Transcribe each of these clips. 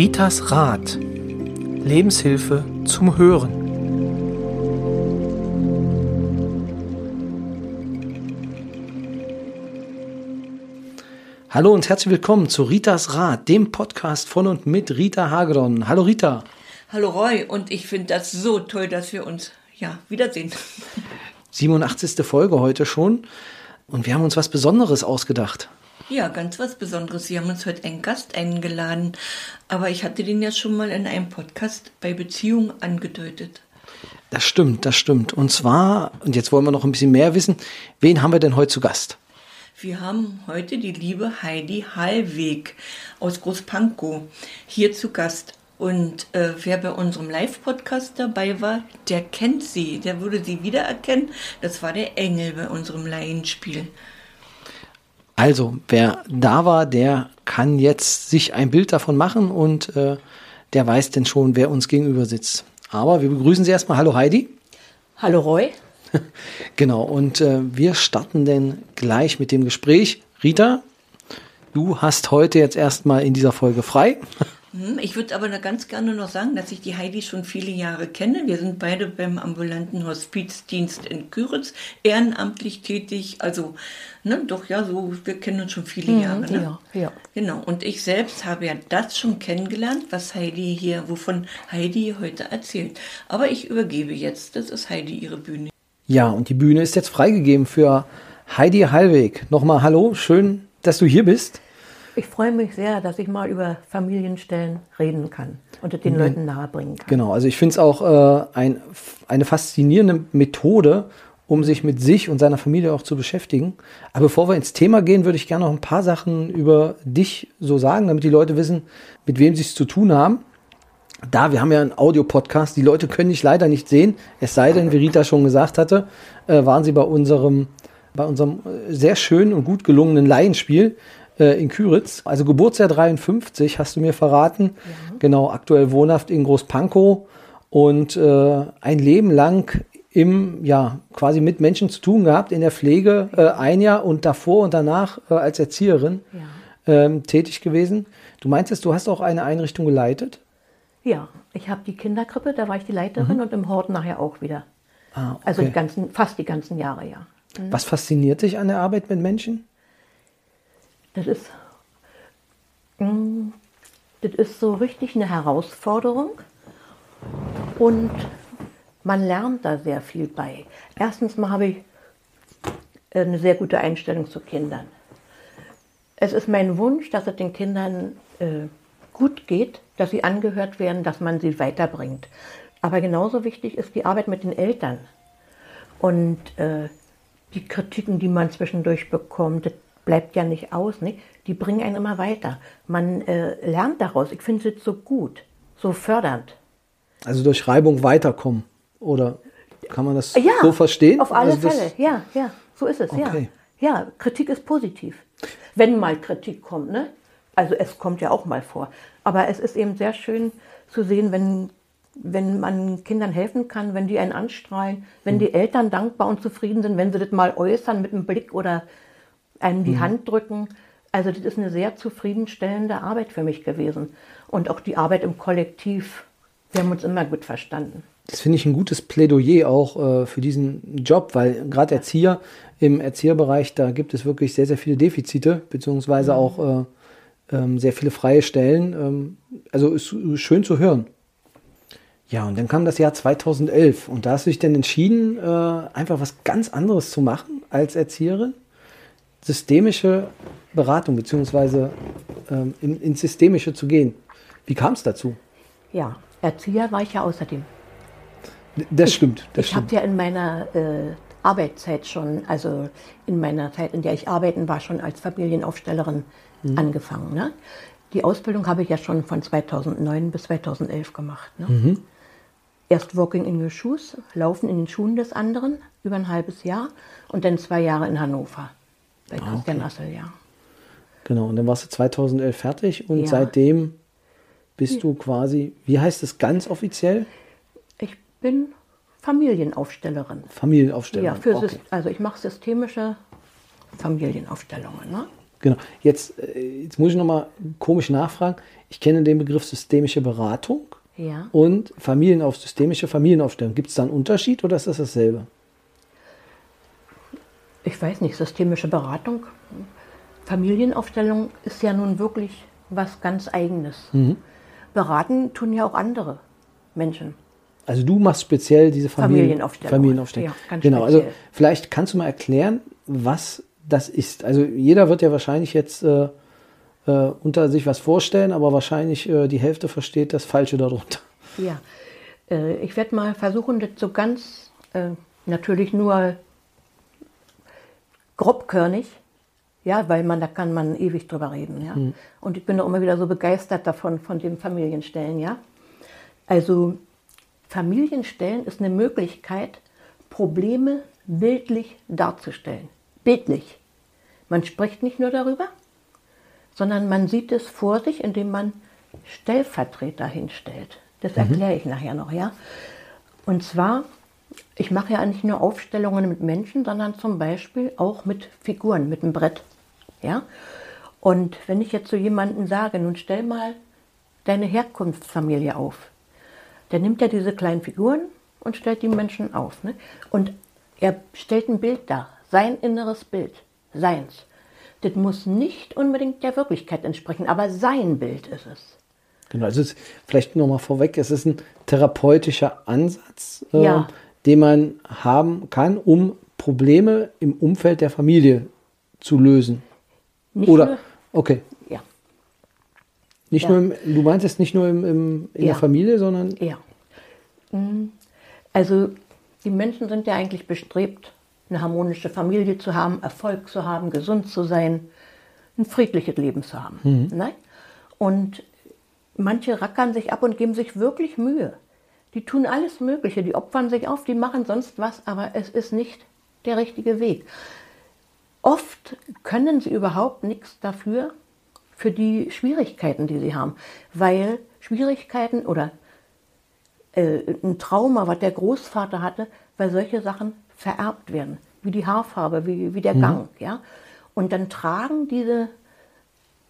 Ritas Rat. Lebenshilfe zum Hören. Hallo und herzlich willkommen zu Ritas Rat, dem Podcast von und mit Rita Hagedorn. Hallo Rita. Hallo Roy und ich finde das so toll, dass wir uns ja wiedersehen. 87. Folge heute schon und wir haben uns was Besonderes ausgedacht. Ja, ganz was Besonderes. Sie haben uns heute einen Gast eingeladen, aber ich hatte den ja schon mal in einem Podcast bei Beziehung angedeutet. Das stimmt, das stimmt. Und zwar, und jetzt wollen wir noch ein bisschen mehr wissen, wen haben wir denn heute zu Gast? Wir haben heute die liebe Heidi Hallweg aus Großpankow hier zu Gast. Und äh, wer bei unserem Live-Podcast dabei war, der kennt sie, der würde sie wiedererkennen. Das war der Engel bei unserem Laienspiel. Also, wer da war, der kann jetzt sich ein Bild davon machen und äh, der weiß denn schon, wer uns gegenüber sitzt. Aber wir begrüßen Sie erstmal. Hallo Heidi. Hallo Roy. genau, und äh, wir starten denn gleich mit dem Gespräch. Rita, du hast heute jetzt erstmal in dieser Folge frei. Hm, ich würde aber ganz gerne noch sagen, dass ich die Heidi schon viele Jahre kenne. Wir sind beide beim ambulanten Hospizdienst in Küritz ehrenamtlich tätig. Also, ne, doch ja, so, wir kennen uns schon viele Mhm, Jahre. Ne? ja, ja. Genau. Und ich selbst habe ja das schon kennengelernt, was Heidi hier, wovon Heidi heute erzählt. Aber ich übergebe jetzt. Das ist Heidi ihre Bühne. Ja, und die Bühne ist jetzt freigegeben für Heidi Hallweg. Nochmal Hallo, schön, dass du hier bist. Ich freue mich sehr, dass ich mal über Familienstellen reden kann und den Leuten nahebringen kann. Genau, also ich finde es auch äh, ein, eine faszinierende Methode, um sich mit sich und seiner Familie auch zu beschäftigen. Aber bevor wir ins Thema gehen, würde ich gerne noch ein paar Sachen über dich so sagen, damit die Leute wissen, mit wem sie es zu tun haben. Da, wir haben ja einen Audiopodcast, die Leute können dich leider nicht sehen, es sei denn, wie Rita schon gesagt hatte, äh, waren sie bei unserem, bei unserem äh, sehr schönen und gut gelungenen Laienspiel äh, in Küritz. Also Geburtsjahr 53, hast du mir verraten. Genau, aktuell wohnhaft in Großpankow und äh, ein Leben lang im, ja, quasi mit Menschen zu tun gehabt, in der Pflege äh, ein Jahr und davor und danach äh, als Erzieherin ähm, tätig gewesen. Du meintest, du hast auch eine Einrichtung geleitet? Ja, ich habe die Kinderkrippe, da war ich die Leiterin und im Hort nachher auch wieder. Ah, okay. Also die ganzen, fast die ganzen Jahre, ja. Was fasziniert dich an der Arbeit mit Menschen? Das ist, mm, das ist so richtig eine Herausforderung und man lernt da sehr viel bei. Erstens mal habe ich eine sehr gute Einstellung zu Kindern. Es ist mein Wunsch, dass es den Kindern äh, gut geht, dass sie angehört werden, dass man sie weiterbringt. Aber genauso wichtig ist die Arbeit mit den Eltern. Und äh, die Kritiken, die man zwischendurch bekommt, das bleibt ja nicht aus. Nicht? Die bringen einen immer weiter. Man äh, lernt daraus. Ich finde es so gut, so fördernd. Also durch Reibung weiterkommen. Oder kann man das Ja, so verstehen? Auf alle also Fälle, ja, ja, so ist es, Okay. ja. Ja, Kritik ist positiv. Wenn mal Kritik kommt, ne? Also es kommt ja auch mal vor. Aber es ist eben sehr schön zu sehen, wenn, wenn man Kindern helfen kann, wenn die einen anstrahlen, wenn die Eltern dankbar und zufrieden sind, wenn sie das mal äußern mit einem Blick oder einem die Hand drücken. Also das ist eine sehr zufriedenstellende Arbeit für mich gewesen. Und auch die Arbeit im Kollektiv. Wir haben uns immer gut verstanden. Das finde ich ein gutes Plädoyer auch äh, für diesen Job, weil gerade Erzieher im Erzieherbereich, da gibt es wirklich sehr, sehr viele Defizite, Mhm. beziehungsweise auch äh, ähm, sehr viele freie Stellen. Ähm, also ist schön zu hören. Ja, und dann kam das Jahr 2011 und da hast du dich dann entschieden, äh, einfach was ganz anderes zu machen als Erzieherin. Systemische Beratung, beziehungsweise ähm, in, ins Systemische zu gehen. Wie kam es dazu? Ja, Erzieher war ich ja außerdem. Das stimmt, das ich habe ja in meiner äh, Arbeitszeit schon, also in meiner Zeit, in der ich arbeiten war, schon als Familienaufstellerin Mhm. angefangen. Ne? Die Ausbildung habe ich ja schon von 2009 bis 2011 gemacht. Ne? Mhm. Erst Walking in your Shoes, Laufen in den Schuhen des anderen, über ein halbes Jahr und dann zwei Jahre in Hannover bei Ah, Christian Assel, ja. Genau, und dann warst du 2011 fertig und Ja. seitdem bist du quasi, wie heißt es ganz offiziell? Ich bin Familienaufstellerin. Familienaufstellung. Ja, für okay. Also ich mache systemische Familienaufstellungen. Ne? Genau. Jetzt, äh, jetzt muss ich nochmal komisch nachfragen. Ich kenne den Begriff systemische Beratung Ja. und Familienauf systemische Familienaufstellung. Gibt es da einen Unterschied oder ist das dasselbe? Ich weiß nicht, systemische Beratung. Familienaufstellung ist ja nun wirklich was ganz Eigenes. Beraten tun ja auch andere Menschen. Also du machst speziell diese Familien Familienaufstellung. Familienaufstellung. Ja, ganz genau. Also speziell. vielleicht kannst du mal erklären, was das ist. Also jeder wird ja wahrscheinlich jetzt äh, äh, unter sich was vorstellen, aber wahrscheinlich äh, die Hälfte versteht das Falsche darunter. Ja, äh, ich werde mal versuchen, das so ganz äh, natürlich nur grobkörnig, ja, weil man da kann man ewig drüber reden, ja. Und ich bin auch immer wieder so begeistert davon von dem Familienstellen, ja. Also Familienstellen ist eine Möglichkeit, Probleme bildlich darzustellen. Bildlich. Man spricht nicht nur darüber, sondern man sieht es vor sich, indem man Stellvertreter hinstellt. Das erkläre ich nachher noch, ja. Und zwar, ich mache ja nicht nur Aufstellungen mit Menschen, sondern zum Beispiel auch mit Figuren, mit einem Brett, ja. Und wenn ich jetzt zu jemandem sage, nun stell mal deine Herkunftsfamilie auf, der nimmt ja diese kleinen Figuren und stellt die Menschen auf. Ne? Und er stellt ein Bild dar, sein inneres Bild, seins. Das muss nicht unbedingt der Wirklichkeit entsprechen, aber sein Bild ist es. Genau, also es ist vielleicht nochmal vorweg, es ist ein therapeutischer Ansatz, äh, Ja. den man haben kann, um Probleme im Umfeld der Familie zu lösen. Nicht Oder, nur, okay, ja, nicht Ja. nur im, du meintest nicht nur im, im, in Ja. der Familie, sondern ja. Mm, Also die Menschen sind ja eigentlich bestrebt, eine harmonische Familie zu haben, Erfolg zu haben, gesund zu sein, ein friedliches Leben zu haben. Ne? Und manche rackern sich ab und geben sich wirklich Mühe. Die tun alles Mögliche, die opfern sich auf, die machen sonst was, aber es ist nicht der richtige Weg. Oft können sie überhaupt nichts dafür, für die Schwierigkeiten, die sie haben, weil Schwierigkeiten oder äh, ein Trauma, was der Großvater hatte, weil solche Sachen vererbt werden, wie die Haarfarbe, wie, wie der Gang. Ja? Und dann tragen diese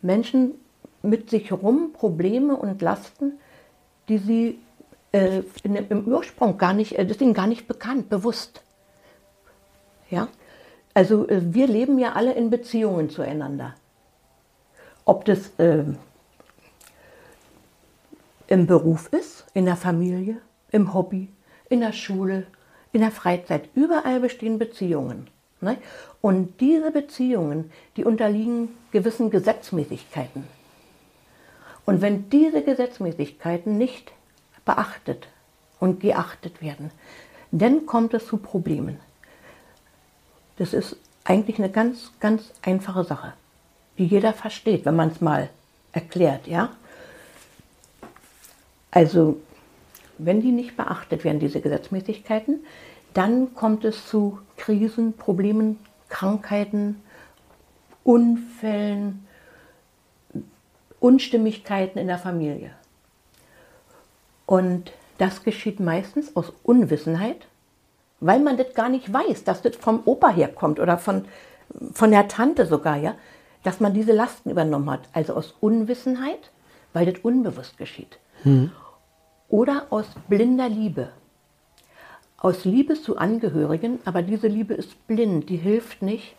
Menschen mit sich rum Probleme und Lasten, die sie äh, in, im Ursprung gar nicht, äh, das ist ihnen gar nicht bekannt, bewusst. Ja? Also äh, wir leben ja alle in Beziehungen zueinander. Ob das äh, im Beruf ist, in der Familie, im Hobby, in der Schule, in der Freizeit. Überall bestehen Beziehungen. Ne? Und diese Beziehungen, die unterliegen gewissen Gesetzmäßigkeiten. Und wenn diese Gesetzmäßigkeiten nicht beachtet und geachtet werden, dann kommt es zu Problemen. Das ist eigentlich eine ganz, ganz einfache Sache, die jeder versteht, wenn man es mal erklärt, ja. Also, wenn die nicht beachtet werden, diese Gesetzmäßigkeiten, dann kommt es zu Krisen, Problemen, Krankheiten, Unfällen, Unstimmigkeiten in der Familie. Und das geschieht meistens aus Unwissenheit, weil man das gar nicht weiß, dass das vom Opa herkommt oder von, von der Tante sogar, ja, dass man diese Lasten übernommen hat. Also aus Unwissenheit, weil das unbewusst geschieht. Oder aus blinder Liebe. Aus Liebe zu Angehörigen, aber diese Liebe ist blind, die hilft nicht,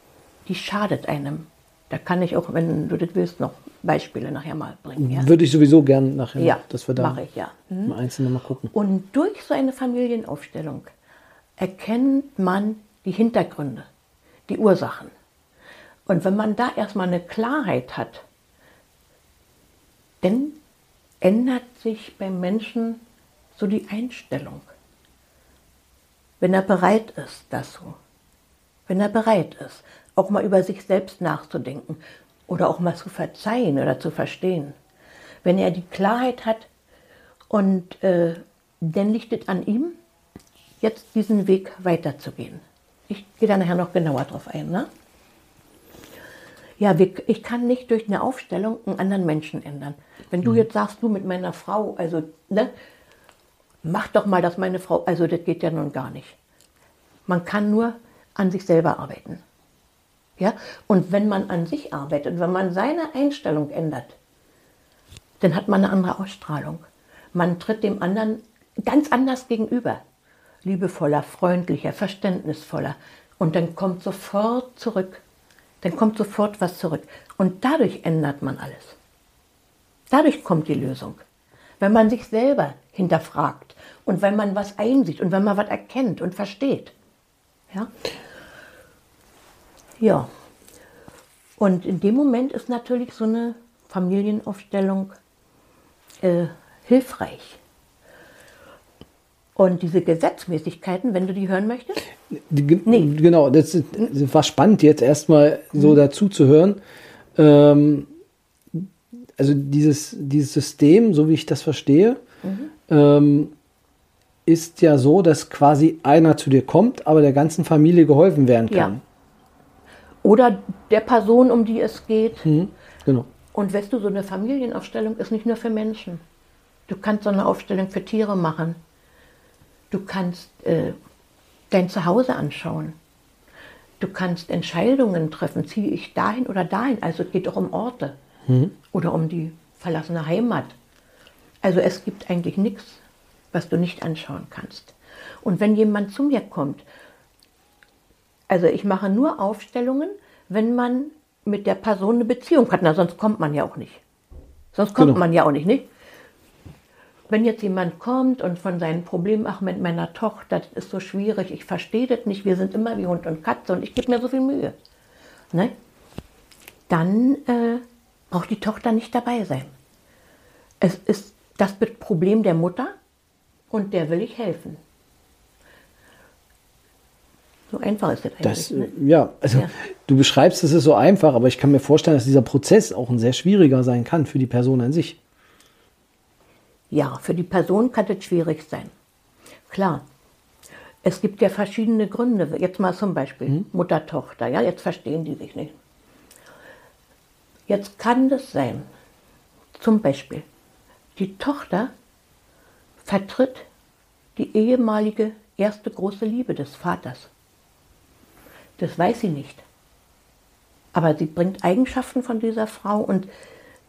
die schadet einem. Da kann ich auch, wenn du das willst, noch Beispiele nachher mal bringen. Ja? würde ich sowieso gern nachher, Ja, dass wir da mache ich, ja. im Einzelnen mal gucken. Und durch so eine Familienaufstellung erkennt man die Hintergründe, die Ursachen. Und wenn man da erstmal eine Klarheit hat, dann ändert sich beim Menschen so die Einstellung. Wenn er bereit ist dazu, wenn er bereit ist, auch mal über sich selbst nachzudenken oder auch mal zu verzeihen oder zu verstehen. Wenn er die Klarheit hat und äh, dann liegt es an ihm, jetzt diesen Weg weiterzugehen. Ich gehe da nachher noch genauer drauf ein. Ne? Ja, wir, ich kann nicht durch eine Aufstellung einen anderen Menschen ändern. Wenn du jetzt sagst, du mit meiner Frau, also, ne, mach doch mal, dass meine Frau, also das geht ja nun gar nicht. Man kann nur an sich selber arbeiten. Ja? Und wenn man an sich arbeitet, wenn man seine Einstellung ändert, dann hat man eine andere Ausstrahlung. Man tritt dem anderen ganz anders gegenüber. Liebevoller, freundlicher, verständnisvoller. Und dann kommt sofort zurück. Dann kommt sofort was zurück. Und dadurch ändert man alles. Dadurch kommt die Lösung. Wenn man sich selber hinterfragt und wenn man was einsieht und wenn man was erkennt und versteht. Ja. Ja. Und in dem Moment ist natürlich so eine Familienaufstellung äh, hilfreich. Und diese Gesetzmäßigkeiten, wenn du die hören möchtest? Nee. Genau, das, das, war spannend jetzt erstmal so mhm. dazu zu hören. Ähm, also dieses, dieses System, so wie ich das verstehe, mhm. ähm, ist ja so, dass quasi einer zu dir kommt, aber der ganzen Familie geholfen werden kann. Ja. Oder der Person, um die es geht. Mhm. Genau. Und weißt du, so eine Familienaufstellung ist nicht nur für Menschen. Du kannst so eine Aufstellung für Tiere machen. Du kannst äh, dein Zuhause anschauen. Du kannst Entscheidungen treffen, ziehe ich dahin oder dahin. Also es geht auch um Orte mhm. oder um die verlassene Heimat. Also es gibt eigentlich nichts, was du nicht anschauen kannst. Und wenn jemand zu mir kommt, also ich mache nur Aufstellungen, wenn man mit der Person eine Beziehung hat, na sonst kommt man ja auch nicht. Sonst kommt genau. man ja auch nicht, nicht? Wenn jetzt jemand kommt und von seinen Problemen, ach mit meiner Tochter, das ist so schwierig, ich verstehe das nicht, wir sind immer wie Hund und Katze und ich gebe mir so viel Mühe, ne? dann äh, braucht die Tochter nicht dabei sein. Es ist das Problem der Mutter und der will ich helfen. So einfach ist das eigentlich. Das, ne? Ja, also ja. du beschreibst, es ist so einfach, aber ich kann mir vorstellen, dass dieser Prozess auch ein sehr schwieriger sein kann für die Person an sich. Ja, für die Person kann das schwierig sein. Klar. Es gibt ja verschiedene Gründe. Jetzt mal zum Beispiel mhm. Mutter-Tochter. Ja, jetzt verstehen die sich nicht. Jetzt kann das sein, zum Beispiel, die Tochter vertritt die ehemalige erste große Liebe des Vaters. Das weiß sie nicht. Aber sie bringt Eigenschaften von dieser Frau und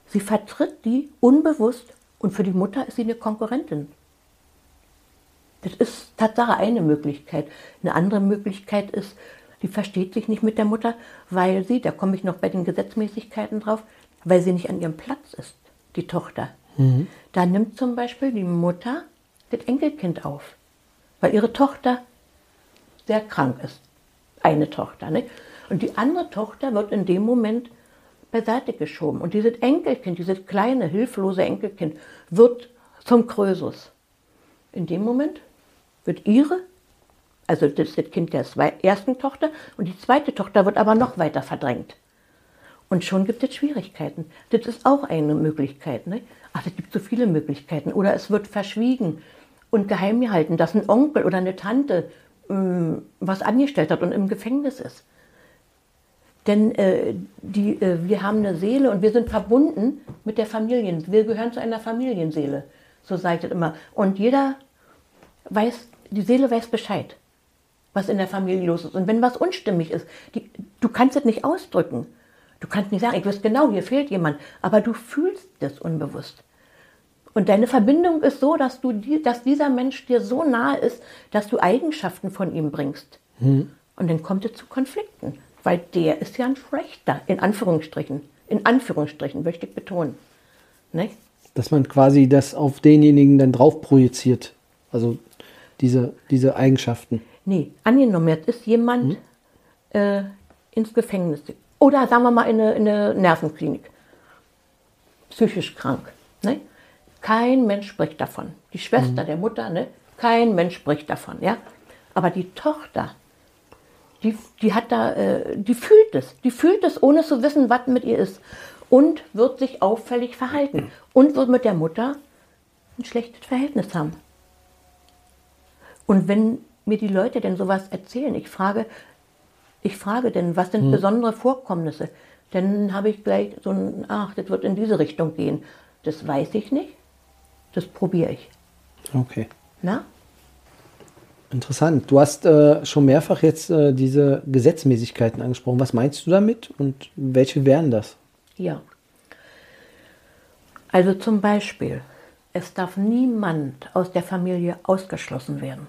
sie vertritt die unbewusst und für die Mutter ist sie eine Konkurrentin. Das ist Tatsache eine Möglichkeit. Eine andere Möglichkeit ist, die versteht sich nicht mit der Mutter, weil sie, da komme ich noch bei den Gesetzmäßigkeiten drauf, weil sie nicht an ihrem Platz ist, die Tochter. Mhm. Da nimmt zum Beispiel die Mutter das Enkelkind auf, weil ihre Tochter sehr krank ist. Eine Tochter. Ne? Und die andere Tochter wird in dem Moment beiseite geschoben. Und dieses Enkelkind, dieses kleine, hilflose Enkelkind, wird zum Krösus. In dem Moment wird ihre also das ist das Kind der ersten Tochter und die zweite Tochter wird aber noch weiter verdrängt. Und schon gibt es Schwierigkeiten. Das ist auch eine Möglichkeit. Ne? Ach, es gibt so viele Möglichkeiten. Oder es wird verschwiegen und geheim gehalten, dass ein Onkel oder eine Tante ähm, was angestellt hat und im Gefängnis ist. Denn äh, die, äh, wir haben eine Seele und wir sind verbunden mit der Familie. Wir gehören zu einer Familienseele, so sage ich das immer. Und jeder weiß, die Seele weiß Bescheid was in der Familie los ist. Und wenn was unstimmig ist, die, du kannst es nicht ausdrücken. Du kannst nicht sagen, ich weiß genau, hier fehlt jemand, aber du fühlst das unbewusst. Und deine Verbindung ist so, dass, du, dass dieser Mensch dir so nahe ist, dass du Eigenschaften von ihm bringst. Hm. Und dann kommt es zu Konflikten, weil der ist ja ein Schlechter, in Anführungsstrichen. In Anführungsstrichen, möchte ich betonen. Nicht? Dass man quasi das auf denjenigen dann drauf projiziert. Also diese, diese Eigenschaften. Nee, angenommen, jetzt ist jemand hm? äh, ins Gefängnis oder sagen wir mal in eine, in eine Nervenklinik, psychisch krank. Ne? Kein Mensch spricht davon. Die Schwester hm. der Mutter, ne? kein Mensch spricht davon. Ja? Aber die Tochter, die, die hat da, äh, die fühlt es. Die fühlt es, ohne zu wissen, was mit ihr ist. Und wird sich auffällig verhalten. Und wird mit der Mutter ein schlechtes Verhältnis haben. Und wenn mir die Leute denn sowas erzählen. Ich frage, ich frage denn, was sind hm. besondere Vorkommnisse? Dann habe ich gleich so ein, ach, das wird in diese Richtung gehen. Das weiß ich nicht. Das probiere ich. Okay. Na? Interessant. Du hast äh, schon mehrfach jetzt äh, diese Gesetzmäßigkeiten angesprochen. Was meinst du damit und welche wären das? Ja. Also zum Beispiel, es darf niemand aus der Familie ausgeschlossen werden.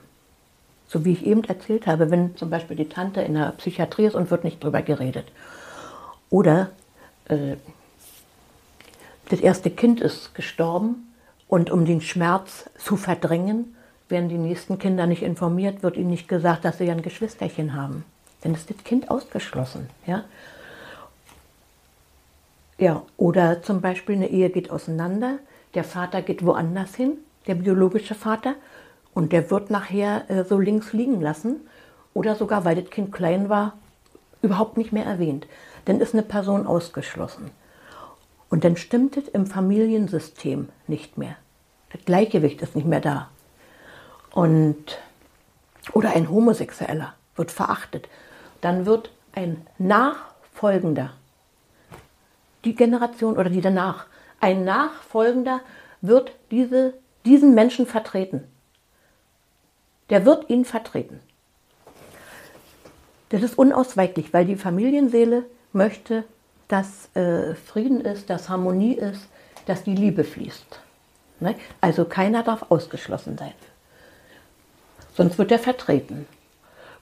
So wie ich eben erzählt habe, wenn zum Beispiel die Tante in der Psychiatrie ist und wird nicht drüber geredet. Oder äh, das erste Kind ist gestorben und um den Schmerz zu verdrängen, werden die nächsten Kinder nicht informiert, wird ihnen nicht gesagt, dass sie ein Geschwisterchen haben. Dann ist das Kind ausgeschlossen. Ja? Ja, oder zum Beispiel eine Ehe geht auseinander, der Vater geht woanders hin, der biologische Vater, und der wird nachher äh, so links liegen lassen oder sogar, weil das Kind klein war, überhaupt nicht mehr erwähnt. Dann ist eine Person ausgeschlossen. Und dann stimmt es im Familiensystem nicht mehr. Das Gleichgewicht ist nicht mehr da. Und, oder ein Homosexueller wird verachtet. Dann wird ein Nachfolgender, die Generation oder die danach, ein Nachfolgender wird diese, diesen Menschen vertreten. Der wird ihn vertreten. Das ist unausweichlich, weil die Familienseele möchte, dass äh, Frieden ist, dass Harmonie ist, dass die Liebe fließt. Ne? Also keiner darf ausgeschlossen sein. Sonst wird er vertreten.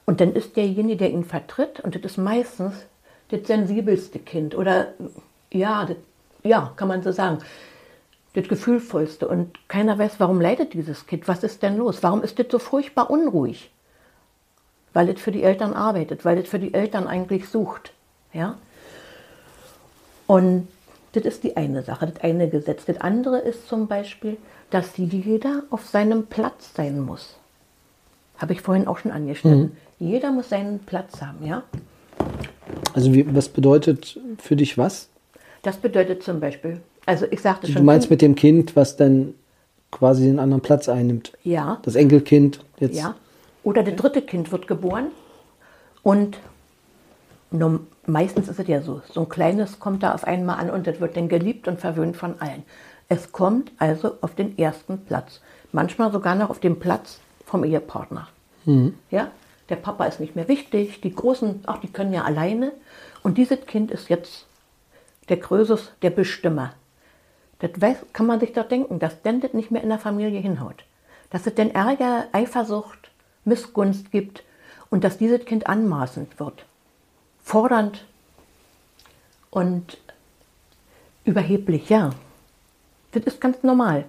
Und dann ist derjenige, der ihn vertritt, und das ist meistens das sensibelste Kind oder ja, das, ja, kann man so sagen, das gefühlvollste. Und keiner weiß, warum leidet dieses Kind, was ist denn los, warum ist das so furchtbar unruhig? Weil es für die Eltern arbeitet, weil es für die Eltern eigentlich sucht. Ja? Und das ist die eine Sache, das eine Gesetz. Das andere ist zum Beispiel, dass jeder auf seinem Platz sein muss. Habe ich vorhin auch schon angeschnitten. Mhm. Jeder muss seinen Platz haben, ja. Also wie, was bedeutet für dich was? Das bedeutet zum Beispiel, also ich sagte schon. Du meinst mit dem Kind, was dann quasi den anderen Platz einnimmt? Ja. Das Enkelkind jetzt? Ja. Oder das dritte Kind wird geboren und meistens ist es ja so, so ein kleines kommt da auf einmal an und das wird dann geliebt und verwöhnt von allen. Es kommt also auf den ersten Platz. Manchmal sogar noch auf den Platz vom Ehepartner. Mhm. Ja? Der Papa ist nicht mehr wichtig, die Großen, ach, die können ja alleine. Und dieses Kind ist jetzt der Größes, der Bestimmer. Das weiß, kann man sich doch denken, dass denn das nicht mehr in der Familie hinhaut. Dass es denn Ärger, Eifersucht, Missgunst gibt und dass dieses Kind anmaßend wird. Fordernd und überheblich, ja. Das ist ganz normal.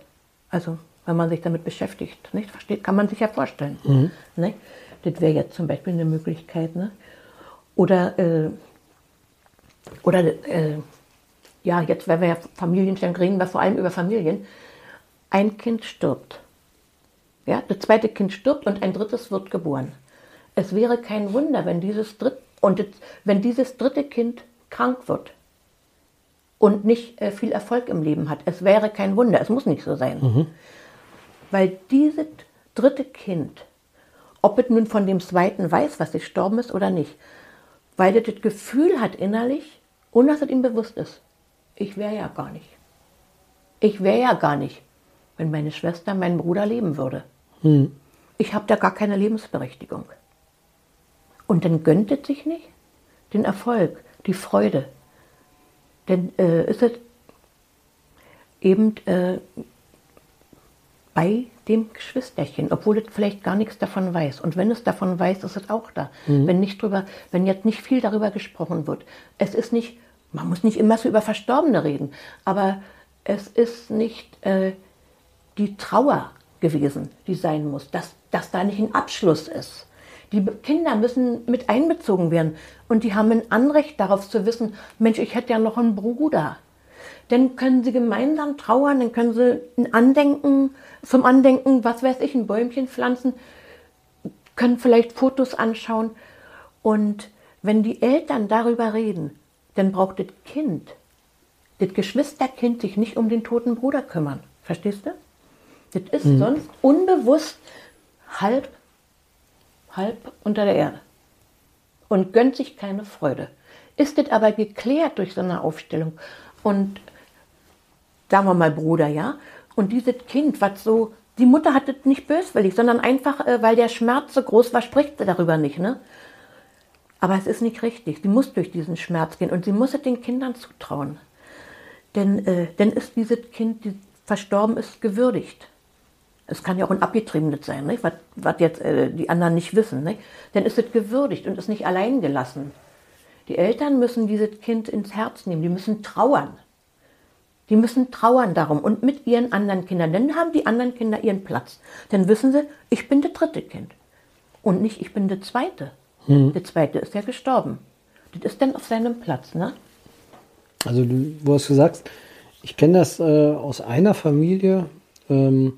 Also wenn man sich damit beschäftigt. Nicht? Versteht, kann man sich ja vorstellen. Mhm. Nicht? Das wäre jetzt zum Beispiel eine Möglichkeit. Ne? Oder, äh, oder äh, ja, jetzt, wenn wir ja Familien stellen, reden wir vor allem über Familien. Ein Kind stirbt. Ja, das zweite Kind stirbt und ein drittes wird geboren. Es wäre kein Wunder, wenn dieses, Dritt, und das, wenn dieses dritte Kind krank wird und nicht äh, viel Erfolg im Leben hat. Es wäre kein Wunder, es muss nicht so sein. Mhm. Weil dieses dritte Kind, ob es nun von dem zweiten weiß, was gestorben ist oder nicht, weil es das Gefühl hat innerlich, ohne dass es ihm bewusst ist, ich wäre ja gar nicht. Ich wäre ja gar nicht, wenn meine Schwester, mein Bruder leben würde. Hm. Ich habe da gar keine Lebensberechtigung. Und dann gönnt es sich nicht den Erfolg, die Freude. Denn äh, ist es eben äh, bei dem Geschwisterchen, obwohl es vielleicht gar nichts davon weiß. Und wenn es davon weiß, ist es auch da. Mhm. Wenn nicht drüber, wenn jetzt nicht viel darüber gesprochen wird. Es ist nicht, man muss nicht immer so über Verstorbene reden, aber es ist nicht äh, die Trauer gewesen, die sein muss, dass, dass da nicht ein Abschluss ist. Die Kinder müssen mit einbezogen werden und die haben ein Anrecht darauf zu wissen, Mensch, ich hätte ja noch einen Bruder. Dann können sie gemeinsam trauern, dann können sie ein Andenken, zum Andenken, was weiß ich, ein Bäumchen pflanzen, können vielleicht Fotos anschauen. Und wenn die Eltern darüber reden, dann braucht das Kind, das Geschwisterkind, sich nicht um den toten Bruder kümmern. Verstehst du? Das ist mhm. sonst unbewusst halb, halb unter der Erde und gönnt sich keine Freude. Ist das aber geklärt durch so eine Aufstellung und sagen wir mal Bruder, ja, und dieses Kind, was so die Mutter hat es nicht böswillig, sondern einfach, äh, weil der Schmerz so groß war, spricht sie darüber nicht. Ne? Aber es ist nicht richtig. Sie muss durch diesen Schmerz gehen und sie muss es den Kindern zutrauen. Denn, äh, denn ist dieses Kind, die verstorben ist, gewürdigt. Es kann ja auch ein abgetriebenes sein, nicht? Was, jetzt äh, die anderen nicht wissen. Nicht? Dann ist es gewürdigt und ist nicht allein gelassen. Die Eltern müssen dieses Kind ins Herz nehmen, die müssen trauern. Die müssen trauern darum und mit ihren anderen Kindern. Dann haben die anderen Kinder ihren Platz. Dann wissen sie, ich bin das dritte Kind. Und nicht, ich bin der zweite. Hm. Der zweite ist ja gestorben. Das ist dann auf seinem Platz. Ne? Also du, wo hast du gesagt, ich kenne das äh, aus einer Familie, ähm,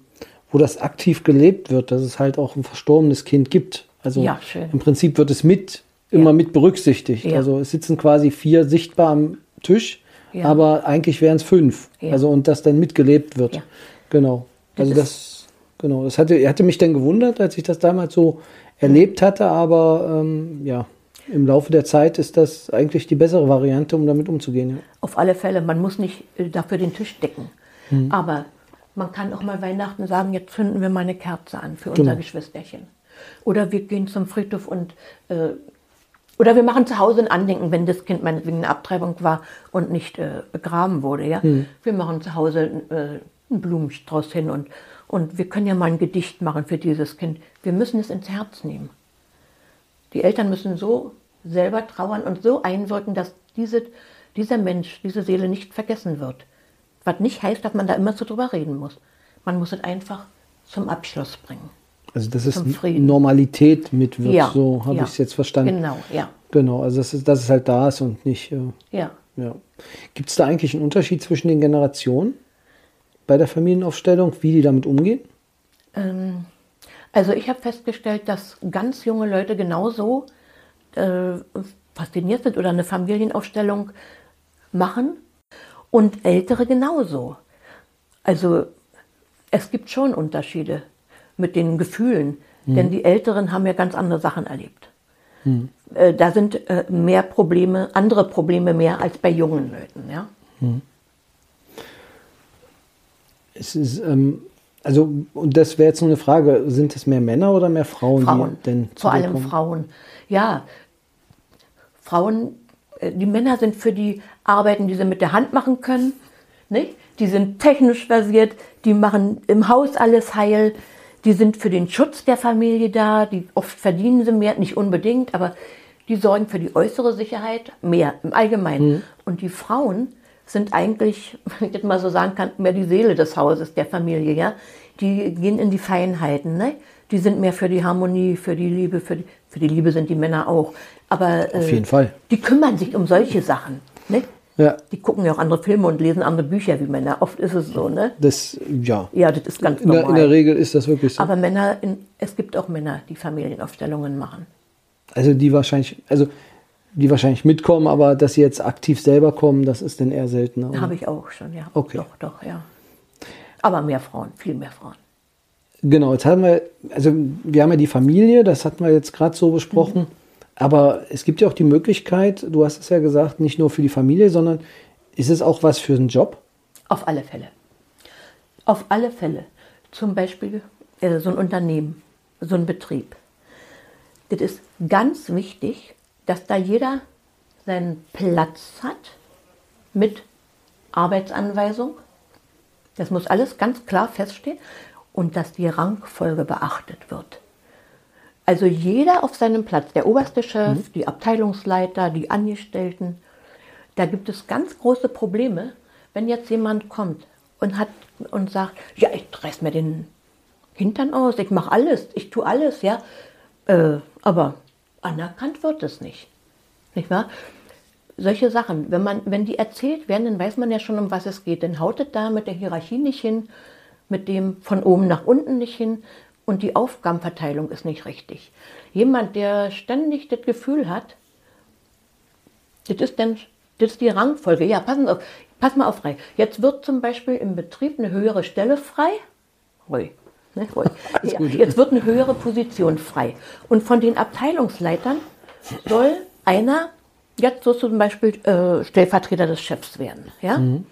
wo das aktiv gelebt wird, dass es halt auch ein verstorbenes Kind gibt. Also ja, im Prinzip wird es mit immer ja. mit berücksichtigt. Ja. Also es sitzen quasi vier sichtbar am Tisch ja. aber eigentlich wären es fünf. Ja. Also und das dann mitgelebt wird. Ja. Genau. Also das, das, genau. Das hatte, hatte mich dann gewundert, als ich das damals so erlebt hatte, aber ähm, ja, im Laufe der Zeit ist das eigentlich die bessere Variante, um damit umzugehen. Auf alle Fälle, man muss nicht äh, dafür den Tisch decken. Mhm. Aber man kann auch mal Weihnachten sagen, jetzt zünden wir mal eine Kerze an für unser genau. Geschwisterchen. Oder wir gehen zum Friedhof und äh, oder wir machen zu Hause ein Andenken, wenn das Kind meinetwegen eine Abtreibung war und nicht äh, begraben wurde. Ja? Hm. Wir machen zu Hause äh, einen Blumenstrauß hin und, und wir können ja mal ein Gedicht machen für dieses Kind. Wir müssen es ins Herz nehmen. Die Eltern müssen so selber trauern und so einwirken, dass diese, dieser Mensch, diese Seele nicht vergessen wird. Was nicht heißt, dass man da immer so drüber reden muss. Man muss es einfach zum Abschluss bringen. Also das ist Normalität mit wird, ja, so habe ja. ich es jetzt verstanden. Genau, ja. Genau, also dass es, dass es halt da ist und nicht. Äh, ja. ja. Gibt es da eigentlich einen Unterschied zwischen den Generationen bei der Familienaufstellung, wie die damit umgehen? Ähm, also ich habe festgestellt, dass ganz junge Leute genauso äh, fasziniert sind oder eine Familienaufstellung machen und ältere genauso. Also es gibt schon Unterschiede mit den Gefühlen. Mhm. Denn die Älteren haben ja ganz andere Sachen erlebt. Mhm. Äh, da sind äh, mehr Probleme, andere Probleme mehr als bei jungen Leuten. Ja? Mhm. Es ist, ähm, also, und das wäre jetzt nur eine Frage, sind es mehr Männer oder mehr Frauen? Frauen, denn vor allem Frauen. Ja, Frauen, äh, die Männer sind für die Arbeiten, die sie mit der Hand machen können, nicht? die sind technisch versiert, die machen im Haus alles heil, die sind für den Schutz der Familie da, die oft verdienen sie mehr, nicht unbedingt, aber die sorgen für die äußere Sicherheit mehr im Allgemeinen. Mhm. Und die Frauen sind eigentlich, wenn ich das mal so sagen kann, mehr die Seele des Hauses, der Familie, ja. Die gehen in die Feinheiten, ne? Die sind mehr für die Harmonie, für die Liebe, für die, für die Liebe sind die Männer auch. Aber auf jeden äh, Fall. Die kümmern sich um solche Sachen, ne? Ja. Die gucken ja auch andere Filme und lesen andere Bücher wie Männer. Oft ist es so, ne? Das, ja. Ja, das ist ganz in normal. Der, in der Regel ist das wirklich so. Aber Männer, in, es gibt auch Männer, die Familienaufstellungen machen. Also die wahrscheinlich, also die wahrscheinlich mitkommen, aber dass sie jetzt aktiv selber kommen, das ist dann eher seltener. Habe ich auch schon, ja. Okay. Doch, doch, ja. Aber mehr Frauen, viel mehr Frauen. Genau, jetzt haben wir, also wir haben ja die Familie, das hatten wir jetzt gerade so besprochen. Mhm. Aber es gibt ja auch die Möglichkeit, du hast es ja gesagt, nicht nur für die Familie, sondern ist es auch was für einen Job? Auf alle Fälle. Auf alle Fälle. Zum Beispiel äh, so ein Unternehmen, so ein Betrieb. Das ist ganz wichtig, dass da jeder seinen Platz hat mit Arbeitsanweisung. Das muss alles ganz klar feststehen und dass die Rangfolge beachtet wird. Also jeder auf seinem Platz, der oberste Chef, mhm. die Abteilungsleiter, die Angestellten. Da gibt es ganz große Probleme, wenn jetzt jemand kommt und hat und sagt, ja, ich reiß mir den Hintern aus, ich mache alles, ich tue alles, ja. Äh, aber anerkannt wird es nicht. Nicht wahr? Solche Sachen, wenn, man, wenn die erzählt werden, dann weiß man ja schon, um was es geht. Dann haut es da mit der Hierarchie nicht hin, mit dem von oben nach unten nicht hin, und die Aufgabenverteilung ist nicht richtig. Jemand, der ständig das Gefühl hat, das ist, denn, das ist die Rangfolge. Ja, passen auf, pass mal auf frei. Jetzt wird zum Beispiel im Betrieb eine höhere Stelle frei. Ruhig. Ne, ruhig. Ja, jetzt wird eine höhere Position frei. Und von den Abteilungsleitern soll einer jetzt so zum Beispiel äh, Stellvertreter des Chefs werden. Ja? Mhm.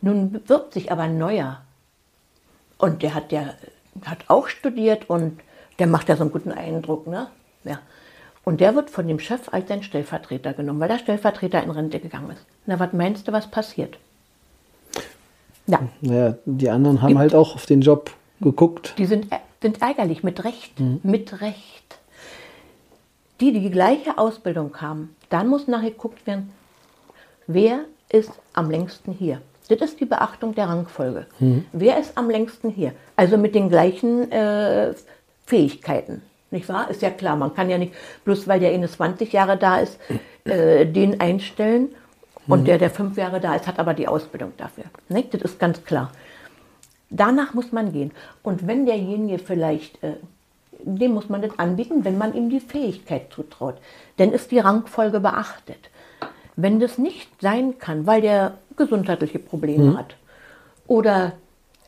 Nun bewirbt sich aber ein neuer Und der hat, der hat auch studiert und der macht ja so einen guten Eindruck. Ne? Ja. Und der wird von dem Chef als sein Stellvertreter genommen, weil der Stellvertreter in Rente gegangen ist. Na, was meinst du, was passiert? Ja. Naja, die anderen haben Gibt, halt auch auf den Job geguckt. Die sind, sind ärgerlich, mit Recht. Mhm. Mit Recht. Die, die die gleiche Ausbildung haben, dann muss nachgeguckt werden, wer ist am längsten hier. Das ist die Beachtung der Rangfolge. Mhm. Wer ist am längsten hier? Also mit den gleichen äh, Fähigkeiten. Nicht wahr? Ist ja klar, man kann ja nicht, bloß weil der eine 20 Jahre da ist, äh, den einstellen und mhm. der, der fünf Jahre da ist, hat aber die Ausbildung dafür. Nicht? Das ist ganz klar. Danach muss man gehen. Und wenn derjenige vielleicht, äh, dem muss man das anbieten, wenn man ihm die Fähigkeit zutraut. Denn ist die Rangfolge beachtet. Wenn das nicht sein kann, weil der gesundheitliche Probleme mhm. hat oder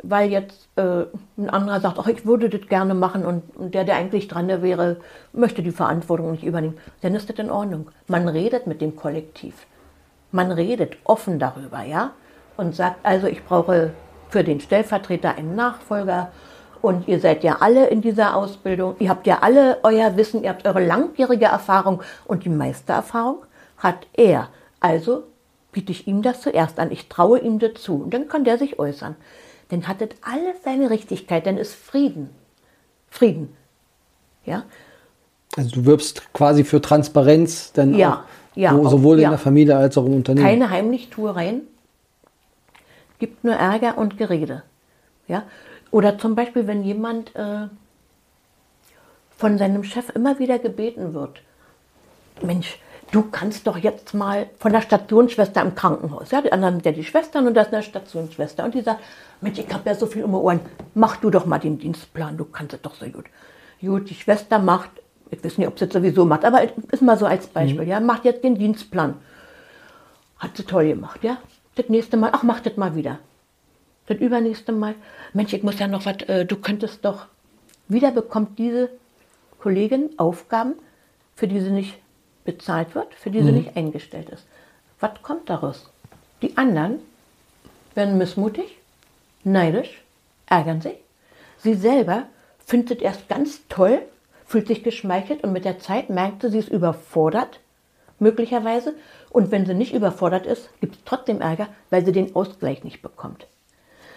weil jetzt äh, ein anderer sagt, ach, ich würde das gerne machen und, und, der, der eigentlich dran wäre, möchte die Verantwortung nicht übernehmen, dann ist das in Ordnung. Man redet mit dem Kollektiv. Man redet offen darüber, ja, und sagt, also ich brauche für den Stellvertreter einen Nachfolger und ihr seid ja alle in dieser Ausbildung, ihr habt ja alle euer Wissen, ihr habt eure langjährige Erfahrung und die meiste Erfahrung hat er. Also biete ich ihm das zuerst an, ich traue ihm dazu und dann kann der sich äußern dann hat das alles seine Richtigkeit, dann ist Frieden. Frieden. Ja? Also du wirbst quasi für Transparenz, dann ja, auch, ja, wo, sowohl ja. in der Familie als auch im Unternehmen. Keine Heimlichtuereien, gibt nur Ärger und Gerede. Ja? Oder zum Beispiel, wenn jemand äh, von seinem Chef immer wieder gebeten wird, Mensch, du kannst doch jetzt mal von der Stationsschwester im Krankenhaus, ja, die anderen sind ja die Schwestern und das ist eine Stationsschwester und die sagt, Mensch, ich habe ja so viel um die Ohren, mach du doch mal den Dienstplan, du kannst es doch so gut. Gut, die Schwester macht, ich weiß nicht, ob sie es sowieso macht, aber ist mal so als Beispiel, mhm. ja, macht jetzt den Dienstplan. Hat sie toll gemacht, ja. Das nächste Mal, ach, mach das mal wieder. Das übernächste Mal, Mensch, ich muss ja noch was, äh, du könntest doch, wieder bekommt diese Kollegin Aufgaben, für die sie nicht bezahlt wird, für die sie mhm. nicht eingestellt ist. Was kommt daraus? Die anderen werden missmutig, neidisch, ärgern sich. Sie selber findet erst ganz toll, fühlt sich geschmeichelt und mit der Zeit merkt sie, sie ist überfordert, möglicherweise. Und wenn sie nicht überfordert ist, gibt es trotzdem Ärger, weil sie den Ausgleich nicht bekommt.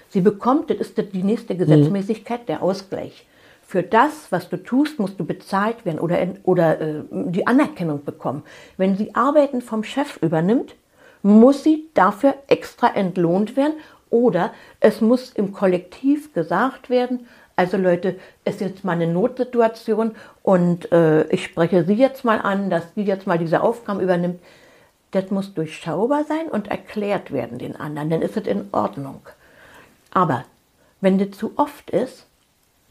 Sie bekommt, das ist die nächste mhm. Gesetzmäßigkeit, mhm. der Ausgleich für das, was du tust, musst du bezahlt werden oder, oder äh, die Anerkennung bekommen. Wenn sie Arbeiten vom Chef übernimmt, muss sie dafür extra entlohnt werden oder es muss im Kollektiv gesagt werden, also Leute, es ist jetzt mal eine Notsituation und äh, ich spreche Sie jetzt mal an, dass sie jetzt mal diese Aufgaben übernimmt. Das muss durchschaubar sein und erklärt werden den anderen, dann ist es in Ordnung. Aber wenn das zu oft ist,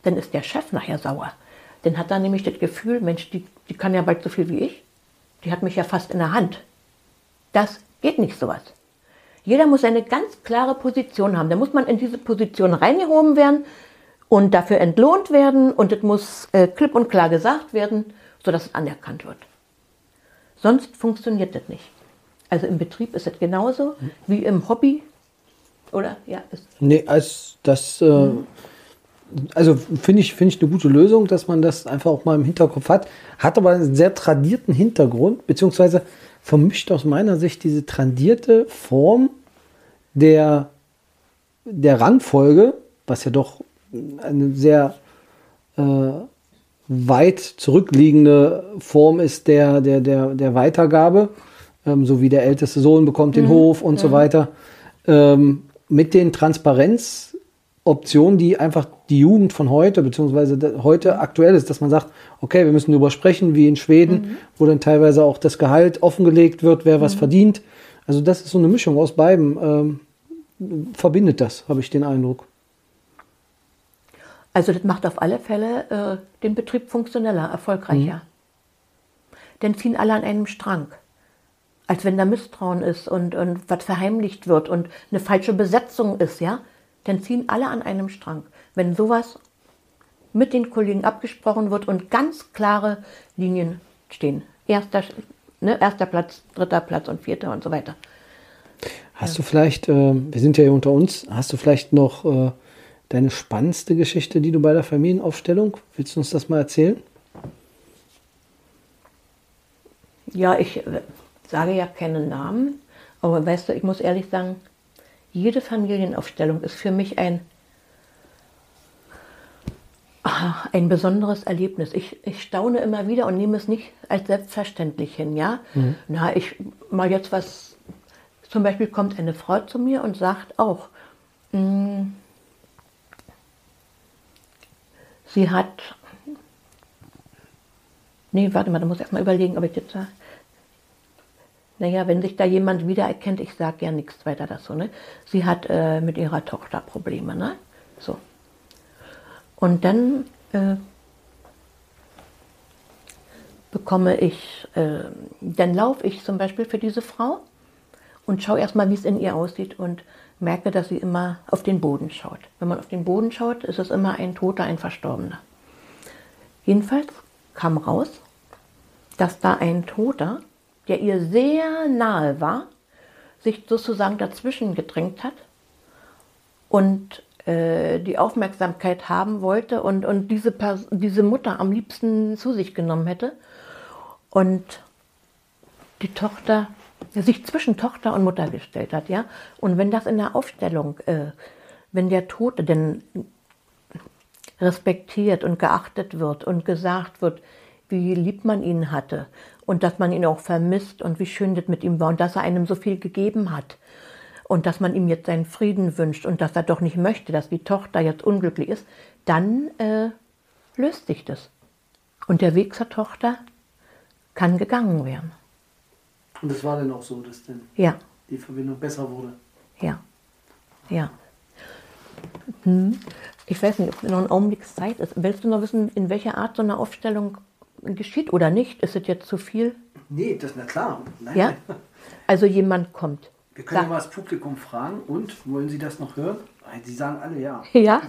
dann ist der Chef nachher sauer. Dann hat er nämlich das Gefühl, Mensch, die, die kann ja bald so viel wie ich. Die hat mich ja fast in der Hand. Das geht nicht sowas. Jeder muss eine ganz klare Position haben. Da muss man in diese Position reingehoben werden und dafür entlohnt werden und es muss äh, klipp und klar gesagt werden, sodass es anerkannt wird. Sonst funktioniert das nicht. Also im Betrieb ist es genauso wie im Hobby, oder? Ja, ist nee, als das äh, mhm also finde ich, finde ich eine gute Lösung, dass man das einfach auch mal im Hinterkopf hat. Hat aber einen sehr tradierten Hintergrund, beziehungsweise vermischt aus meiner Sicht diese tradierte Form der, der Rangfolge, was ja doch eine sehr äh, weit zurückliegende Form ist der, der, der, der Weitergabe, ähm, so wie der älteste Sohn bekommt den mhm. Hof und mhm. so weiter, ähm, mit den Transparenz Option, die einfach die Jugend von heute, beziehungsweise heute aktuell ist, dass man sagt, okay, wir müssen darüber sprechen, wie in Schweden, mhm. wo dann teilweise auch das Gehalt offengelegt wird, wer mhm. was verdient. Also das ist so eine Mischung aus beiden. Ähm, verbindet das, habe ich den Eindruck. Also das macht auf alle Fälle äh, den Betrieb funktioneller, erfolgreicher. Mhm. Denn ziehen alle an einem Strang. Als wenn da Misstrauen ist und, und was verheimlicht wird und eine falsche Besetzung ist, ja dann ziehen alle an einem Strang. Wenn sowas mit den Kollegen abgesprochen wird und ganz klare Linien stehen. Erster, ne, erster Platz, dritter Platz und vierter und so weiter. Hast ja. du vielleicht, äh, wir sind ja hier unter uns, hast du vielleicht noch äh, deine spannendste Geschichte, die du bei der Familienaufstellung? Willst du uns das mal erzählen? Ja, ich äh, sage ja keinen Namen, aber weißt du, ich muss ehrlich sagen, jede Familienaufstellung ist für mich ein, ah, ein besonderes Erlebnis. Ich, ich staune immer wieder und nehme es nicht als selbstverständlich hin. Ja? Mhm. Na, ich mal jetzt was, zum Beispiel kommt eine Frau zu mir und sagt auch, mh, hm, sie hat Nee, warte mal, da muss ich erstmal überlegen, ob ich jetzt sage. Naja, wenn sich da jemand wiedererkennt, ich sage ja nichts weiter dazu. Ne? Sie hat äh, mit ihrer Tochter Probleme. Ne? So. Und dann äh, bekomme ich, äh, dann laufe ich zum Beispiel für diese Frau und schaue erstmal, wie es in ihr aussieht und merke, dass sie immer auf den Boden schaut. Wenn man auf den Boden schaut, ist es immer ein Toter, ein Verstorbener. Jedenfalls kam raus, dass da ein Toter, der ihr sehr nahe war, sich sozusagen dazwischen gedrängt hat und äh, die Aufmerksamkeit haben wollte und, und diese, diese Mutter am liebsten zu sich genommen hätte. Und die Tochter sich zwischen Tochter und Mutter gestellt hat, ja. Und wenn das in der Aufstellung, äh, wenn der Tote denn respektiert und geachtet wird und gesagt wird, wie lieb man ihn hatte und dass man ihn auch vermisst und wie schön das mit ihm war und dass er einem so viel gegeben hat und dass man ihm jetzt seinen Frieden wünscht und dass er doch nicht möchte, dass die Tochter jetzt unglücklich ist, dann äh, löst sich das. Und der Weg zur Tochter kann gegangen werden. Und es war dann auch so, dass denn ja. die Verbindung besser wurde. Ja, ja. Hm. Ich weiß nicht, ob noch ein Augenblick Zeit ist. Willst du noch wissen, in welcher Art so eine Aufstellung geschieht oder nicht? Ist es jetzt zu viel? Nee, das ist na klar. Nein, ja? Also jemand kommt. Wir können ja mal das Publikum fragen und wollen Sie das noch hören? Sie sagen alle ja. Ja.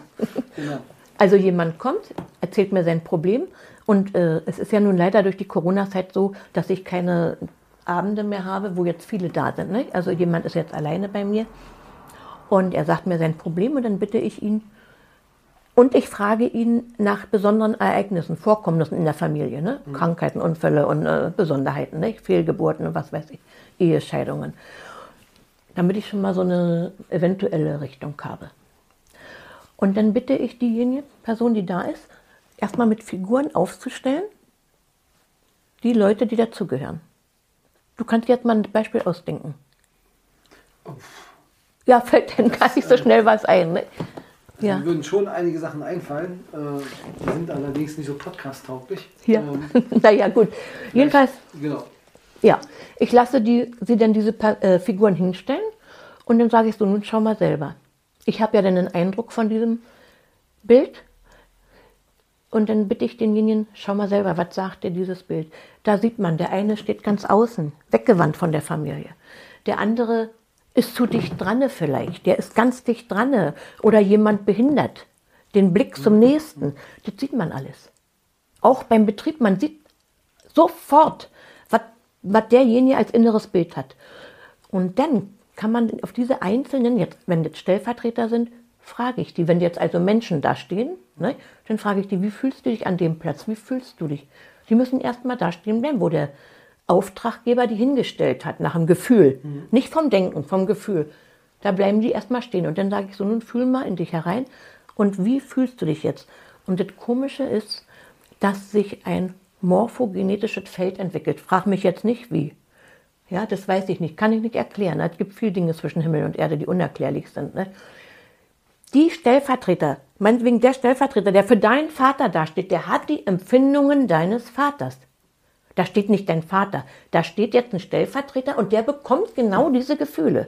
genau. Also jemand kommt, erzählt mir sein Problem und äh, es ist ja nun leider durch die Corona-Zeit so, dass ich keine Abende mehr habe, wo jetzt viele da sind. Ne? Also jemand ist jetzt alleine bei mir und er sagt mir sein Problem und dann bitte ich ihn, und ich frage ihn nach besonderen Ereignissen, Vorkommnissen in der Familie, ne? Mhm. Krankheiten, Unfälle und äh, Besonderheiten, ne? Fehlgeburten und was weiß ich, Ehescheidungen. Damit ich schon mal so eine eventuelle Richtung habe. Und dann bitte ich diejenige Person, die da ist, erstmal mit Figuren aufzustellen, die Leute, die dazugehören. Du kannst jetzt mal ein Beispiel ausdenken. Ja, fällt denn gar nicht so schnell was ein. Ne? Also ja. Mir würden schon einige Sachen einfallen. Äh, die sind allerdings nicht so podcast-tauglich. Ja. Ähm, naja, gut. Jedenfalls. Genau. Ja, ich lasse die, sie dann diese äh, Figuren hinstellen und dann sage ich so, nun schau mal selber. Ich habe ja dann einen Eindruck von diesem Bild und dann bitte ich denjenigen, schau mal selber, was sagt dir dieses Bild? Da sieht man, der eine steht ganz außen, weggewandt von der Familie. Der andere ist zu dicht dran vielleicht, der ist ganz dicht dran oder jemand behindert. Den Blick zum nächsten, das sieht man alles. Auch beim Betrieb, man sieht sofort, was, derjenige als inneres Bild hat. Und dann kann man auf diese einzelnen, jetzt, wenn jetzt Stellvertreter sind, frage ich die, wenn jetzt also Menschen da stehen, ne, dann frage ich die, wie fühlst du dich an dem Platz, wie fühlst du dich? Die müssen erstmal da stehen bleiben, wo der Auftraggeber die hingestellt hat, nach dem Gefühl. Mhm. Nicht vom Denken, vom Gefühl. Da bleiben die erstmal stehen. Und dann sage ich so, nun fühl mal in dich herein. Und wie fühlst du dich jetzt? Und das Komische ist, dass sich ein morphogenetisches Feld entwickelt. Frag mich jetzt nicht wie. Ja, das weiß ich nicht, kann ich nicht erklären. Es gibt viele Dinge zwischen Himmel und Erde, die unerklärlich sind. Ne? Die Stellvertreter, meinetwegen der Stellvertreter, der für deinen Vater dasteht, der hat die Empfindungen deines Vaters. Da steht nicht dein Vater, da steht jetzt ein Stellvertreter und der bekommt genau diese Gefühle.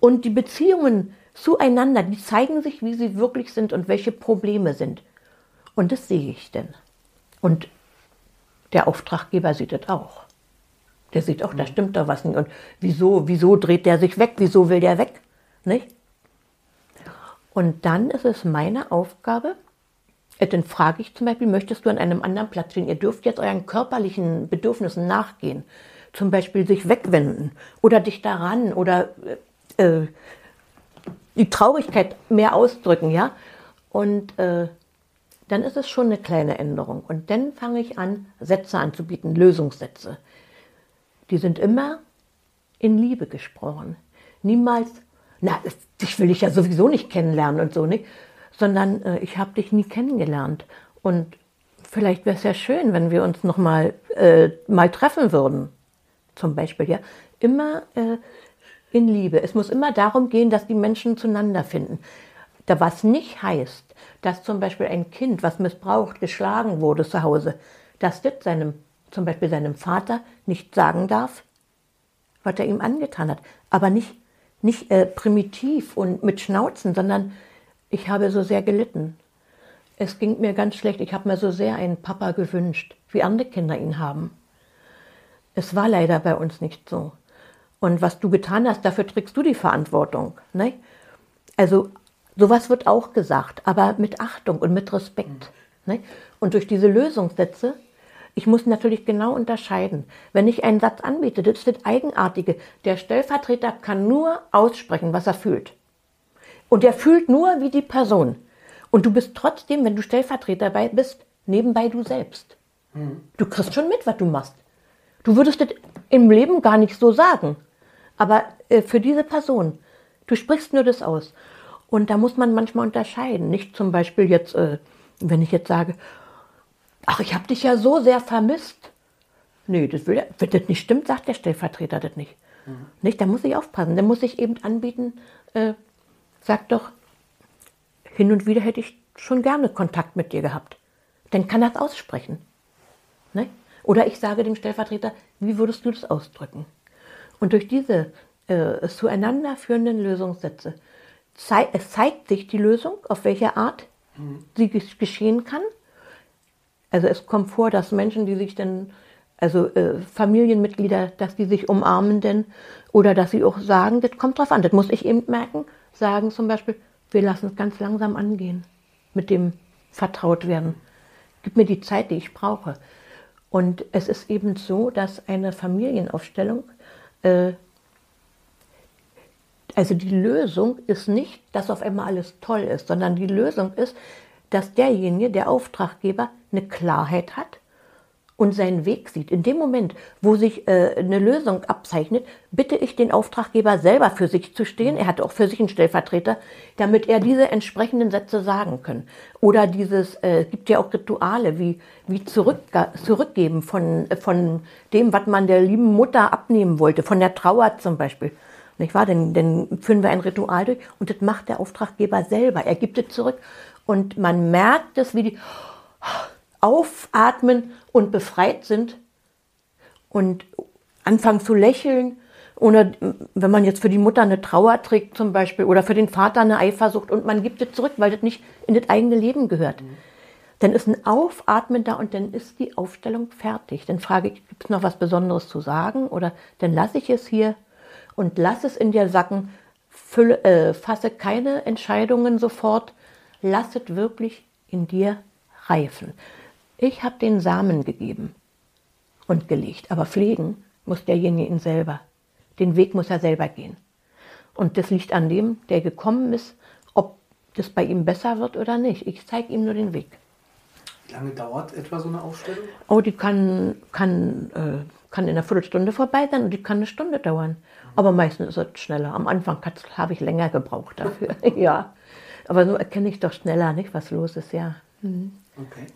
Und die Beziehungen zueinander, die zeigen sich, wie sie wirklich sind und welche Probleme sind. Und das sehe ich denn. Und der Auftraggeber sieht das auch. Der sieht auch, da stimmt da was nicht. Und wieso, wieso dreht der sich weg? Wieso will der weg? Nicht? Und dann ist es meine Aufgabe, dann frage ich zum Beispiel, möchtest du an einem anderen Platz stehen? Ihr dürft jetzt euren körperlichen Bedürfnissen nachgehen. Zum Beispiel sich wegwenden oder dich daran oder äh, äh, die Traurigkeit mehr ausdrücken, ja? Und äh, dann ist es schon eine kleine Änderung. Und dann fange ich an, Sätze anzubieten, Lösungssätze. Die sind immer in Liebe gesprochen. Niemals, na, dich will ich ja sowieso nicht kennenlernen und so nicht, sondern äh, ich habe dich nie kennengelernt. Und vielleicht wäre es ja schön, wenn wir uns noch mal, äh, mal treffen würden. Zum Beispiel, ja. Immer äh, in Liebe. Es muss immer darum gehen, dass die Menschen zueinander finden. Da was nicht heißt, dass zum Beispiel ein Kind, was missbraucht, geschlagen wurde zu Hause, dass das seinem, zum Beispiel seinem Vater nicht sagen darf, was er ihm angetan hat. Aber nicht, nicht äh, primitiv und mit Schnauzen, sondern ich habe so sehr gelitten. Es ging mir ganz schlecht. Ich habe mir so sehr einen Papa gewünscht, wie andere Kinder ihn haben. Es war leider bei uns nicht so. Und was du getan hast, dafür trägst du die Verantwortung. Ne? Also sowas wird auch gesagt, aber mit Achtung und mit Respekt. Ne? Und durch diese Lösungssätze, ich muss natürlich genau unterscheiden. Wenn ich einen Satz anbiete, das ist das Eigenartige. Der Stellvertreter kann nur aussprechen, was er fühlt. Und er fühlt nur wie die Person. Und du bist trotzdem, wenn du Stellvertreter bist, nebenbei du selbst. Mhm. Du kriegst schon mit, was du machst. Du würdest das im Leben gar nicht so sagen. Aber äh, für diese Person, du sprichst nur das aus. Und da muss man manchmal unterscheiden. Nicht zum Beispiel jetzt, äh, wenn ich jetzt sage, ach, ich habe dich ja so sehr vermisst. Nee, das will, wenn das nicht stimmt, sagt der Stellvertreter das nicht. Mhm. Nicht, da muss ich aufpassen. Da muss ich eben anbieten, äh, sag doch, hin und wieder hätte ich schon gerne Kontakt mit dir gehabt. Dann kann er es aussprechen. Ne? Oder ich sage dem Stellvertreter, wie würdest du das ausdrücken? Und durch diese äh, zueinander führenden Lösungssätze zei es zeigt sich die Lösung, auf welche Art mhm. sie geschehen kann. Also es kommt vor, dass Menschen, die sich dann, also äh, Familienmitglieder, dass die sich umarmen denn oder dass sie auch sagen, das kommt drauf an, das muss ich eben merken, sagen zum Beispiel, wir lassen es ganz langsam angehen mit dem Vertrautwerden. Gib mir die Zeit, die ich brauche. Und es ist eben so, dass eine Familienaufstellung, äh, also die Lösung ist nicht, dass auf einmal alles toll ist, sondern die Lösung ist, dass derjenige, der Auftraggeber, eine Klarheit hat und seinen Weg sieht. In dem Moment, wo sich äh, eine Lösung abzeichnet, bitte ich den Auftraggeber selber für sich zu stehen. Er hat auch für sich einen Stellvertreter, damit er diese entsprechenden Sätze sagen kann. Oder dieses, äh, gibt ja auch Rituale wie, wie zurück, zurückgeben von, von dem, was man der lieben Mutter abnehmen wollte, von der Trauer zum Beispiel. Nicht wahr? Denn, dann führen wir ein Ritual durch und das macht der Auftraggeber selber. Er gibt es zurück und man merkt es, wie die aufatmen und befreit sind und anfangen zu lächeln. Oder wenn man jetzt für die Mutter eine Trauer trägt zum Beispiel oder für den Vater eine Eifersucht und man gibt es zurück, weil das nicht in das eigene Leben gehört. Mhm. Dann ist ein Aufatmen da und dann ist die Aufstellung fertig. Dann frage ich, gibt es noch was Besonderes zu sagen? Oder dann lasse ich es hier und lasse es in dir sacken. Fülle, äh, fasse keine Entscheidungen sofort. Lass es wirklich in dir reifen. Ich habe den Samen gegeben und gelegt, aber pflegen muss derjenige ihn selber. Den Weg muss er selber gehen. Und das liegt an dem, der gekommen ist, ob das bei ihm besser wird oder nicht. Ich zeige ihm nur den Weg. Wie lange dauert etwa so eine Aufstellung? Oh, die kann, kann, äh, kann in einer Viertelstunde vorbei sein und die kann eine Stunde dauern. Aber meistens ist es schneller. Am Anfang habe ich länger gebraucht dafür. ja. Aber so erkenne ich doch schneller, nicht, was los ist, ja. Mhm. Okay.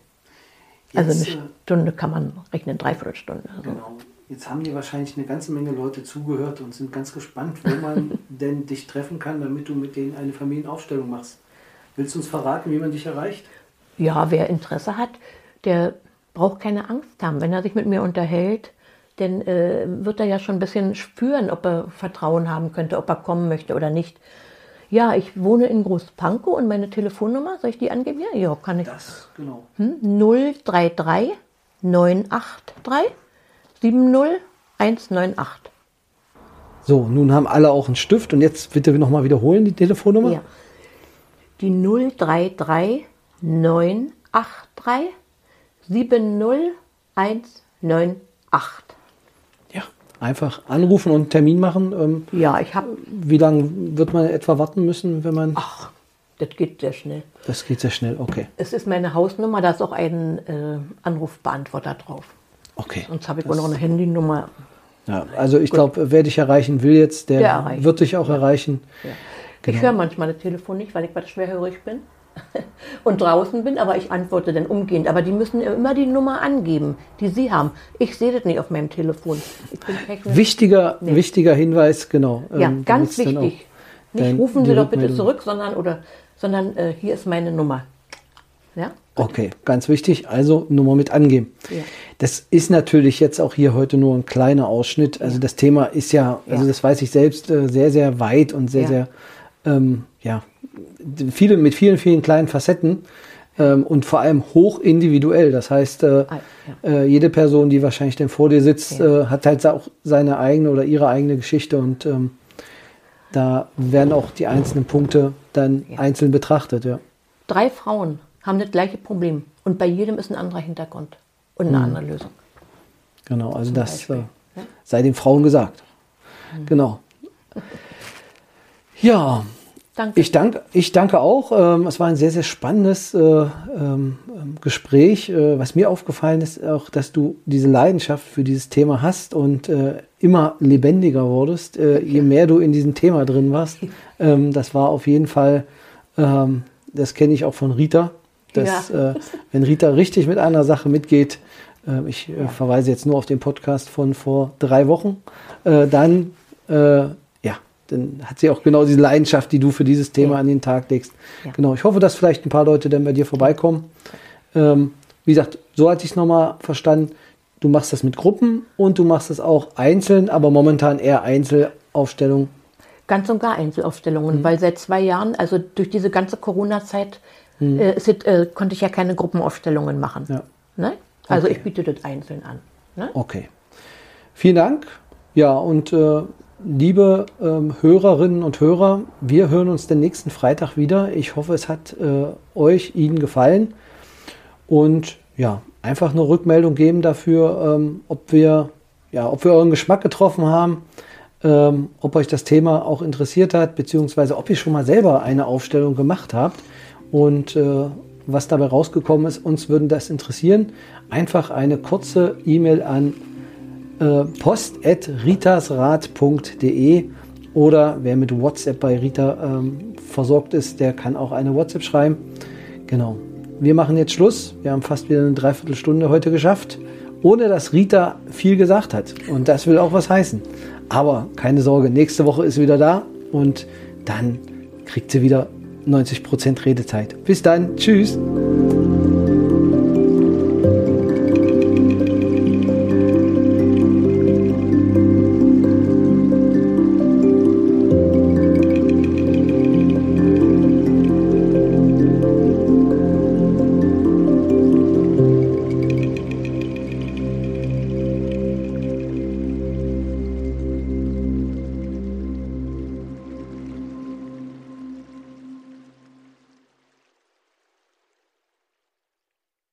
Also Jetzt, also eine Stunde kann man rechnen, dreiviertel Stunde. Also. Genau. Jetzt haben dir wahrscheinlich eine ganze Menge Leute zugehört und sind ganz gespannt, wo man denn dich treffen kann, damit du mit denen eine Familienaufstellung machst. Willst du uns verraten, wie man dich erreicht? Ja, wer Interesse hat, der braucht keine Angst haben. Wenn er sich mit mir unterhält, dann äh, wird er ja schon ein bisschen spüren, ob er Vertrauen haben könnte, ob er kommen möchte oder nicht. Ja, ich wohne in Großpankow und meine Telefonnummer, soll ich die angeben? Ja, ja kann ich. Das, genau. Hm? 033 983 70198. So, nun haben alle auch einen Stift und jetzt bitte nochmal wiederholen die Telefonnummer. Ja. Die 033 983 70198. Einfach anrufen und einen Termin machen. Ähm, ja, ich habe. Wie lange wird man etwa warten müssen, wenn man. Ach, Das geht sehr schnell. Das geht sehr schnell, okay. Es ist meine Hausnummer, da ist auch ein äh, Anrufbeantworter drauf. Okay. Sonst habe ich auch noch eine Handynummer. Ja, also ich glaube, wer dich erreichen will jetzt, der, Der wird dich auch erreichen. Ja. Genau. Ich höre manchmal das Telefon nicht, weil ich was schwerhörig bin und draußen bin, aber ich antworte dann umgehend. Aber die müssen immer die Nummer angeben, die sie haben. Ich sehe das nicht auf meinem Telefon. Ich bin technisch. Wichtiger, wichtiger Hinweis, genau. Ja, ähm, ganz wichtig. Nicht rufen Sie doch bitte zurück, sondern, oder, sondern äh, hier ist meine Nummer. Ja? Okay, ganz wichtig. Also Nummer mit angeben. Ja. Das ist natürlich jetzt auch hier heute nur ein kleiner Ausschnitt. Also das Thema ist ja, also Ja. das weiß ich selbst, äh, sehr, sehr weit und sehr, Ja. sehr, ähm, ja, viele, mit vielen, vielen kleinen Facetten ähm, und vor allem hoch individuell. Das heißt, äh, Ah, äh, jede Person, die wahrscheinlich dann vor dir sitzt, Ja. äh, hat halt auch seine eigene oder ihre eigene Geschichte und ähm, da werden auch die einzelnen Punkte dann Ja. einzeln betrachtet, ja. Drei Frauen haben das gleiche Problem und bei jedem ist ein anderer Hintergrund und Mhm. eine andere Lösung. Genau, also das Beispiel, äh, ja. sei den Frauen gesagt. Genau. Ja, Danke. ich danke, ich danke auch. Ähm, es war ein sehr, sehr spannendes äh, ähm, Gespräch. Äh, was mir aufgefallen ist, auch, dass du diese Leidenschaft für dieses Thema hast und äh, immer lebendiger wurdest, je mehr du in diesem Thema drin warst. Ähm, das war auf jeden Fall, das kenne ich auch von Rita, dass Ja. wenn Rita richtig mit einer Sache mitgeht, ich verweise jetzt nur auf den Podcast von vor drei Wochen, dann dann hat sie auch genau diese Leidenschaft, die du für dieses Thema Ja. an den Tag legst. Ja. Genau, ich hoffe, dass vielleicht ein paar Leute dann bei dir vorbeikommen. Ähm, wie gesagt, so hatte ich es nochmal verstanden. Du machst das mit Gruppen und du machst das auch einzeln, aber momentan eher Einzelaufstellung. Ganz und gar Mhm. Einzelaufstellungen, weil seit zwei Jahren, also durch diese ganze Corona-Zeit, äh, ist es, äh, konnte ich ja keine Gruppenaufstellungen machen. Mhm. Ja. Ne? Also Okay. ich biete das einzeln an. Ne? Okay. Vielen Dank. Ja, und äh, liebe ähm, Hörerinnen und Hörer, wir hören uns den nächsten Freitag wieder. Ich hoffe, es hat äh, euch, Ihnen gefallen. Und ja, einfach eine Rückmeldung geben dafür, ähm, ob wir, ja, ob wir euren Geschmack getroffen haben, ähm, ob euch das Thema auch interessiert hat, beziehungsweise ob ihr schon mal selber eine Aufstellung gemacht habt und äh, was dabei rausgekommen ist. Uns würden das interessieren. Einfach eine kurze E-Mail an äh, post.ritasrat.de oder wer mit WhatsApp bei Rita ähm, versorgt ist, der kann auch eine WhatsApp schreiben. Genau. Wir machen jetzt Schluss. Wir haben fast wieder eine Dreiviertelstunde heute geschafft, ohne dass Rita viel gesagt hat. Und das will auch was heißen. Aber keine Sorge, nächste Woche ist sie wieder da und dann kriegt sie wieder 90% Redezeit. Bis dann. Tschüss.